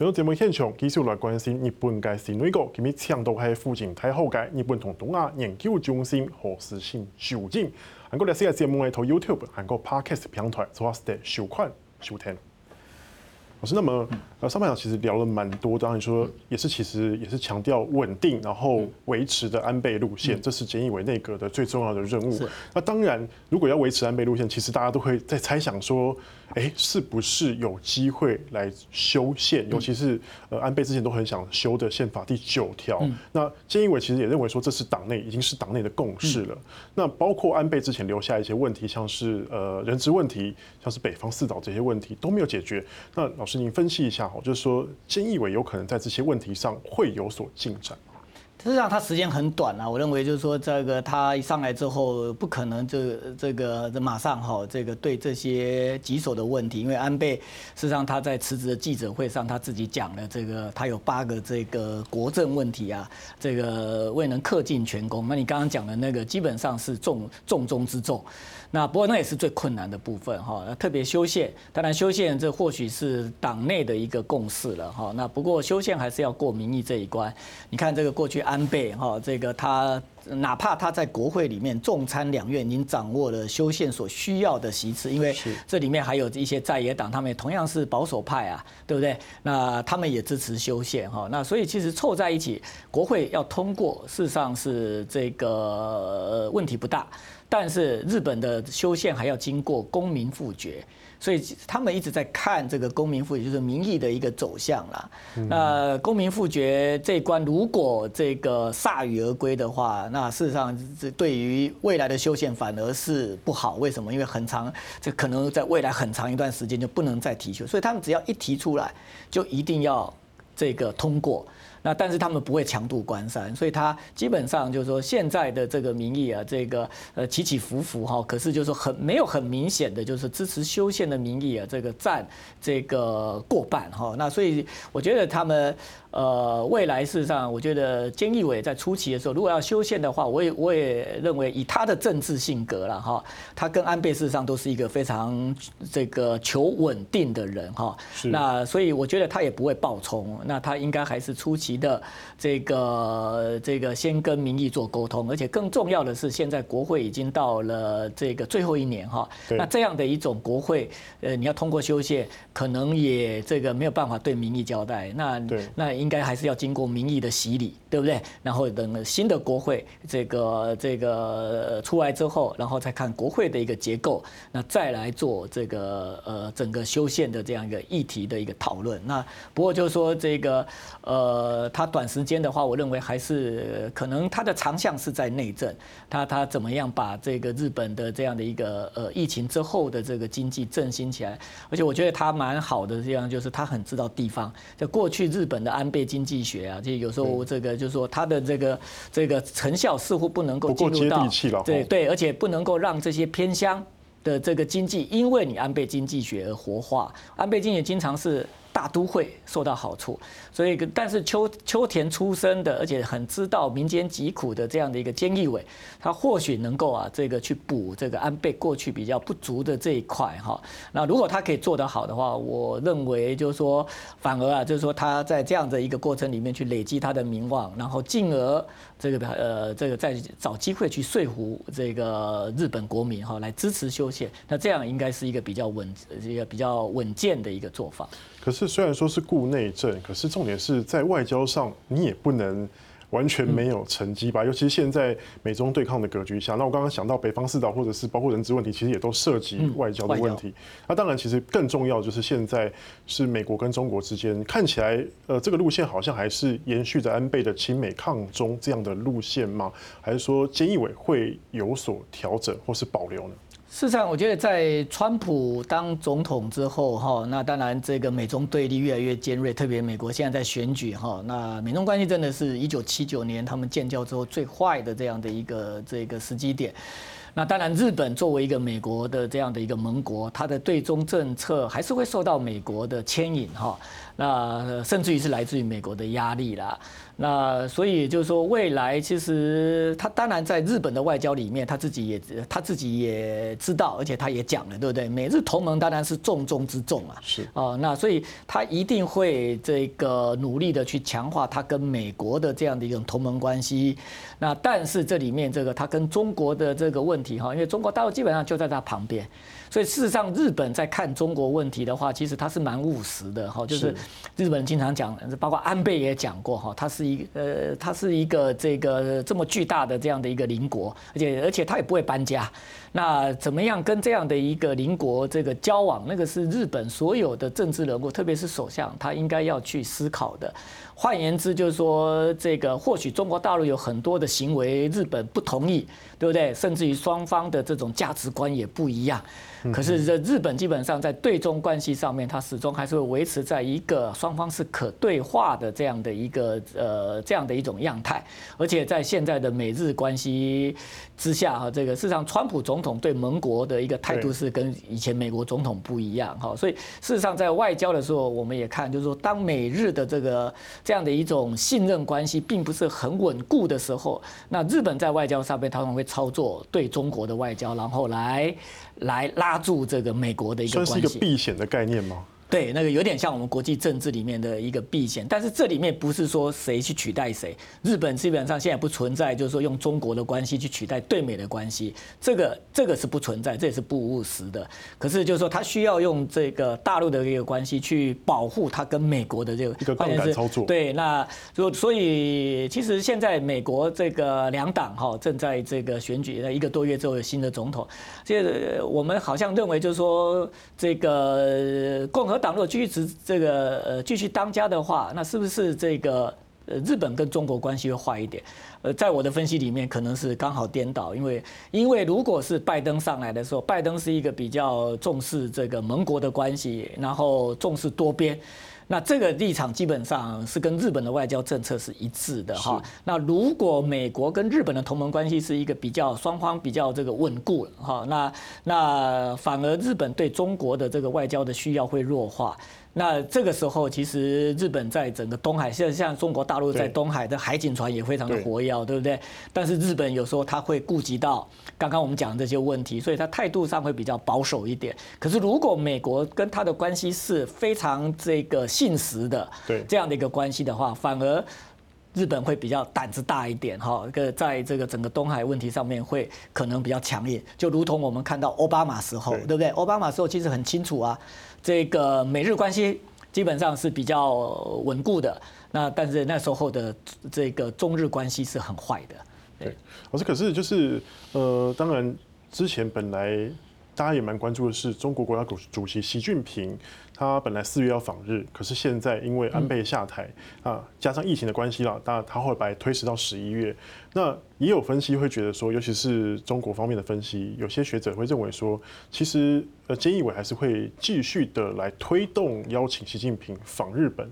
今日节目现场继续来关心日本嘅新内阁，今日抢到系附近太后嘅日本同东亚研究中心何思欣主任。韩国历史嘅节目系投 YouTube、韩国 Podcast 平台做下收看收听。老师，那么呃上半场其实聊了蛮多，当然说也是其实也是强调稳定，然后维持的安倍路线，这是菅义伟内阁的最重要的任务。那当然，如果要维持安倍路线，其实大家都会在猜想说，哎，是不是有机会来修宪？尤其是呃安倍之前都很想修的宪法第九条。那菅义伟其实也认为说，这是党内已经是党内的共识了。那包括安倍之前留下一些问题，像是呃人质问题，像是北方四岛这些问题都没有解决。那老是您分析一下我，就是说，菅义伟有可能在这些问题上会有所进展。实际上，他时间很短啊。我认为就是说，这个他一上来之后，不可能这这个马上哈，这个对这些棘手的问题，因为安倍事实上他在辞职的记者会上，他自己讲了这个，他有八个这个国政问题啊，这个未能恪尽全功。那你刚刚讲的那个，基本上是重重中之重。那不过那也是最困难的部分哈，特别修宪，当然修宪这或许是党内的一个共识了哈。那不过修宪还是要过民意这一关。你看这个过去安倍哈，这个他哪怕他在国会里面众参两院已经掌握了修宪所需要的席次，因为这里面还有一些在野党，他们也同样是保守派啊，对不对？那他们也支持修宪哈。那所以其实凑在一起，国会要通过，事实上是这个问题不大。但是日本的修宪还要经过公民复决，所以他们一直在看这个公民复决，就是民意的一个走向啦。那公民复决这一关，如果这个铩羽而归的话，那事实上这对于未来的修宪反而是不好。为什么？因为很长，这可能在未来很长一段时间就不能再提修。所以他们只要一提出来，就一定要这个通过。那但是他们不会强渡关山，所以他基本上就是说现在的这个民意啊，这个呃起起伏伏哈，可是就是很没有很明显的就是支持修宪的民意啊，这个占这个过半哈。那所以我觉得他们。呃，未来事实上，我觉得菅义伟在初期的时候，如果要修宪的话，我也我也认为以他的政治性格了哈，他跟安倍事实上都是一个非常这个求稳定的人哈。那所以我觉得他也不会暴冲，那他应该还是初期的这个这个先跟民意做沟通，而且更重要的是，现在国会已经到了这个最后一年哈。那这样的一种国会，呃，你要通过修宪，可能也这个没有办法对民意交代。那那。应该还是要经过民意的洗礼，对不对？然后等新的国会这个这个出来之后，然后再看国会的一个结构，那再来做这个呃整个修宪的这样一个议题的一个讨论。那不过就是说这个呃，他短时间的话，我认为还是可能他的长项是在内政，他他怎么样把这个日本的这样的一个呃疫情之后的这个经济振兴起来？而且我觉得他蛮好的，这样就是他很知道地方，在过去日本的安。倍经济学啊，就有时候这个就是说，它的这个这个成效似乎不能够进入到对对，而且不能够让这些偏乡的这个经济，因为你安倍经济学而活化。安倍经济经常是。大都会受到好处，所以但是秋秋田出生的，而且很知道民间疾苦的这样的一个菅义伟，他或许能够啊这个去补这个安倍过去比较不足的这一块哈。那如果他可以做得好的话，我认为就是说反而啊就是说他在这样的一个过程里面去累积他的名望，然后进而这个呃这个再找机会去说服这个日本国民哈来支持修宪，那这样应该是一个比较稳一个比较稳健的一个做法。可是虽然说是顾内政，可是重点是在外交上，你也不能完全没有成绩吧？尤其是现在美中对抗的格局下，那我刚刚想到北方四岛或者是包括人质问题，其实也都涉及外交的问题。那当然，其实更重要就是现在是美国跟中国之间看起来，呃，这个路线好像还是延续着安倍的亲美抗中这样的路线吗？还是说菅义伟会有所调整或是保留呢？事实上，我觉得在川普当总统之后，哈，那当然这个美中对立越来越尖锐，特别美国现在在选举，哈，那美中关系真的是一九七九年他们建交之后最坏的这样的一个这个时机点。那当然，日本作为一个美国的这样的一个盟国，它的对中政策还是会受到美国的牵引，哈，那甚至于是来自于美国的压力啦。那所以就是说，未来其实他当然在日本的外交里面，他自己也他自己也知道，而且他也讲了，对不对？美日同盟当然是重中之重啊。是啊，那所以他一定会这个努力的去强化他跟美国的这样的一种同盟关系。那但是这里面这个他跟中国的这个问题哈，因为中国大陆基本上就在他旁边。所以事实上，日本在看中国问题的话，其实他是蛮务实的哈。就是日本经常讲，包括安倍也讲过哈，他是一呃，他是一个这个这么巨大的这样的一个邻国，而且而且他也不会搬家。那怎么样跟这样的一个邻国这个交往，那个是日本所有的政治人物，特别是首相，他应该要去思考的。换言之，就是说，这个或许中国大陆有很多的行为，日本不同意，对不对？甚至于双方的这种价值观也不一样。可是，这日本基本上在对中关系上面，它始终还是会维持在一个双方是可对话的这样的一个呃这样的一种样态。而且在现在的美日关系之下，哈，这个事实上，川普总统对盟国的一个态度是跟以前美国总统不一样，哈。所以事实上，在外交的时候，我们也看，就是说，当美日的这个这样的一种信任关系并不是很稳固的时候，那日本在外交上面，他们会操作对中国的外交，然后来。来拉住这个美国的一个关系，算是一个避险的概念吗？对，那个有点像我们国际政治里面的一个避险，但是这里面不是说谁去取代谁。日本基本上现在不存在，就是说用中国的关系去取代对美的关系，这个这个是不存在，这也是不务实的。可是就是说，他需要用这个大陆的一个关系去保护他跟美国的这个一个杠杆操作。对，那所所以其实现在美国这个两党哈正在这个选举，那一个多月之后有新的总统，这个我们好像认为就是说这个共和。党如果继续执这个呃继续当家的话，那是不是这个呃日本跟中国关系会坏一点？呃，在我的分析里面，可能是刚好颠倒，因为因为如果是拜登上来的时候，拜登是一个比较重视这个盟国的关系，然后重视多边。那这个立场基本上是跟日本的外交政策是一致的哈。那如果美国跟日本的同盟关系是一个比较双方比较这个稳固哈，那那反而日本对中国的这个外交的需要会弱化。那这个时候，其实日本在整个东海，现在像中国大陆在东海的海警船也非常的活跃，对不对？但是日本有时候他会顾及到刚刚我们讲的这些问题，所以他态度上会比较保守一点。可是如果美国跟他的关系是非常这个信实的，对这样的一个关系的话，反而日本会比较胆子大一点，哈，个在这个整个东海问题上面会可能比较强硬，就如同我们看到奥巴马时候，对不对？奥巴马时候其实很清楚啊。这个美日关系基本上是比较稳固的，那但是那时候的这个中日关系是很坏的。对，老师，可是就是呃，当然之前本来大家也蛮关注的是中国国家主席习近平。他本来四月要访日，可是现在因为安倍下台啊，加上疫情的关系啦，那他后来推迟到十一月。那也有分析会觉得说，尤其是中国方面的分析，有些学者会认为说，其实呃，菅义伟还是会继续的来推动邀请习近平访日本。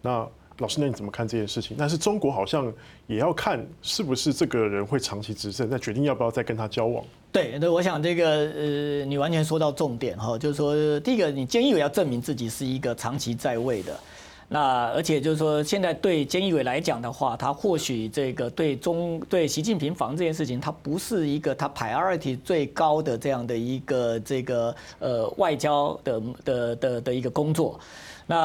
那老师，那你怎么看这件事情？但是中国好像也要看是不是这个人会长期执政，再决定要不要再跟他交往。对，那我想这个呃，你完全说到重点哈，就是说第一个，你菅义伟要证明自己是一个长期在位的，那而且就是说，现在对菅义伟来讲的话，他或许这个对中对习近平访这件事情，他不是一个他 priority 最高的这样的一个这个呃外交的的的的一个工作。那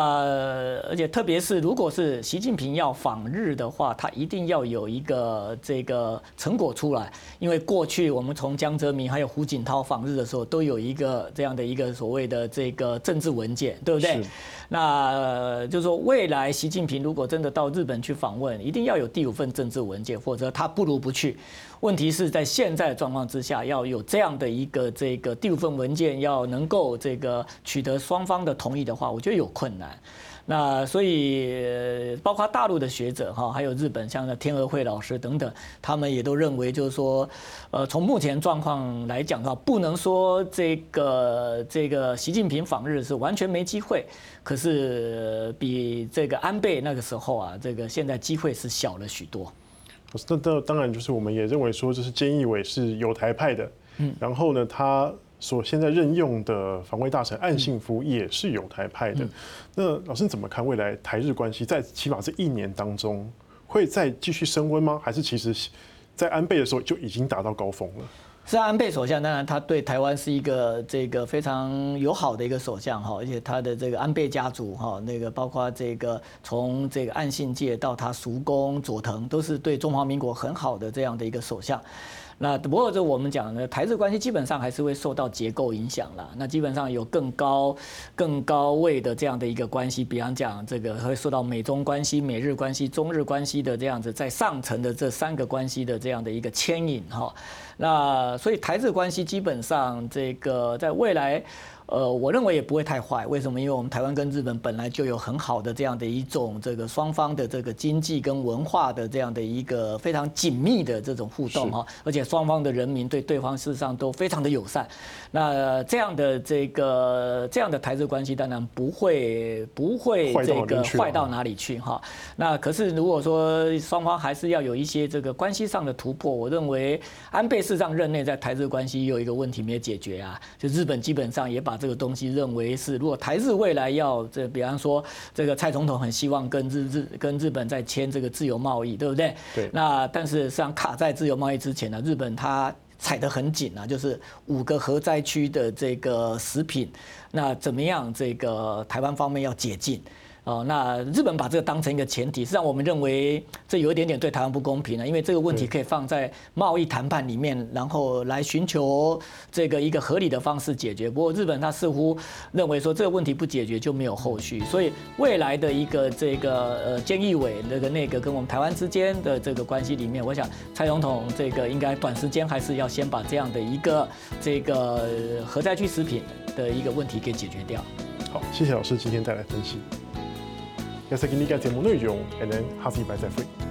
而且特别是，如果是习近平要访日的话，他一定要有一个这个成果出来。因为过去我们从江泽民还有胡锦涛访日的时候，都有一个这样的一个所谓的这个政治文件，对不对？那就是说，未来习近平如果真的到日本去访问，一定要有第五份政治文件，否则他不如不去。问题是在现在的状况之下，要有这样的一个这个第五份文件，要能够这个取得双方的同意的话，我觉得有困难。那所以包括大陆的学者哈，还有日本像那天鹅会老师等等，他们也都认为，就是说，呃，从目前状况来讲的话，不能说这个这个习近平访日是完全没机会，可是比这个安倍那个时候啊，这个现在机会是小了许多。那当当然就是我们也认为说，就是菅义伟是有台派的，嗯，然后呢，他所现在任用的防卫大臣岸信夫也是有台派的。那老师你怎么看未来台日关系在起码这一年当中会再继续升温吗？还是其实，在安倍的时候就已经达到高峰了？是安倍首相，当然他对台湾是一个这个非常友好的一个首相哈，而且他的这个安倍家族哈，那个包括这个从这个岸信介到他叔公佐藤，都是对中华民国很好的这样的一个首相。那不过这我们讲呢，台日关系基本上还是会受到结构影响啦。那基本上有更高、更高位的这样的一个关系，比方讲这个会受到美中关系、美日关系、中日关系的这样子在上层的这三个关系的这样的一个牵引哈。那所以台日关系基本上这个在未来。呃，我认为也不会太坏。为什么？因为我们台湾跟日本本来就有很好的这样的一种这个双方的这个经济跟文化的这样的一个非常紧密的这种互动哈，而且双方的人民对对方事实上都非常的友善。那这样的这个这样的台日关系当然不会不会这个坏到哪里去哈。那可是如果说双方还是要有一些这个关系上的突破，我认为安倍事实上任内在台日关系有一个问题没有解决啊，就日本基本上也把这个东西认为是，如果台日未来要这，比方说这个蔡总统很希望跟日日跟日本在签这个自由贸易，对不对？对。那但是实际上卡在自由贸易之前呢，日本它踩得很紧啊，就是五个核灾区的这个食品，那怎么样？这个台湾方面要解禁。哦，那日本把这个当成一个前提，实际上我们认为这有一点点对台湾不公平了，因为这个问题可以放在贸易谈判里面，然后来寻求这个一个合理的方式解决。不过日本他似乎认为说这个问题不解决就没有后续，所以未来的一个这个呃菅义伟那个内阁跟我们台湾之间的这个关系里面，我想蔡总统这个应该短时间还是要先把这样的一个这个核灾区食品的一个问题给解决掉。好，谢谢老师今天带来分析。也是今天的节目内容，我们下次再会。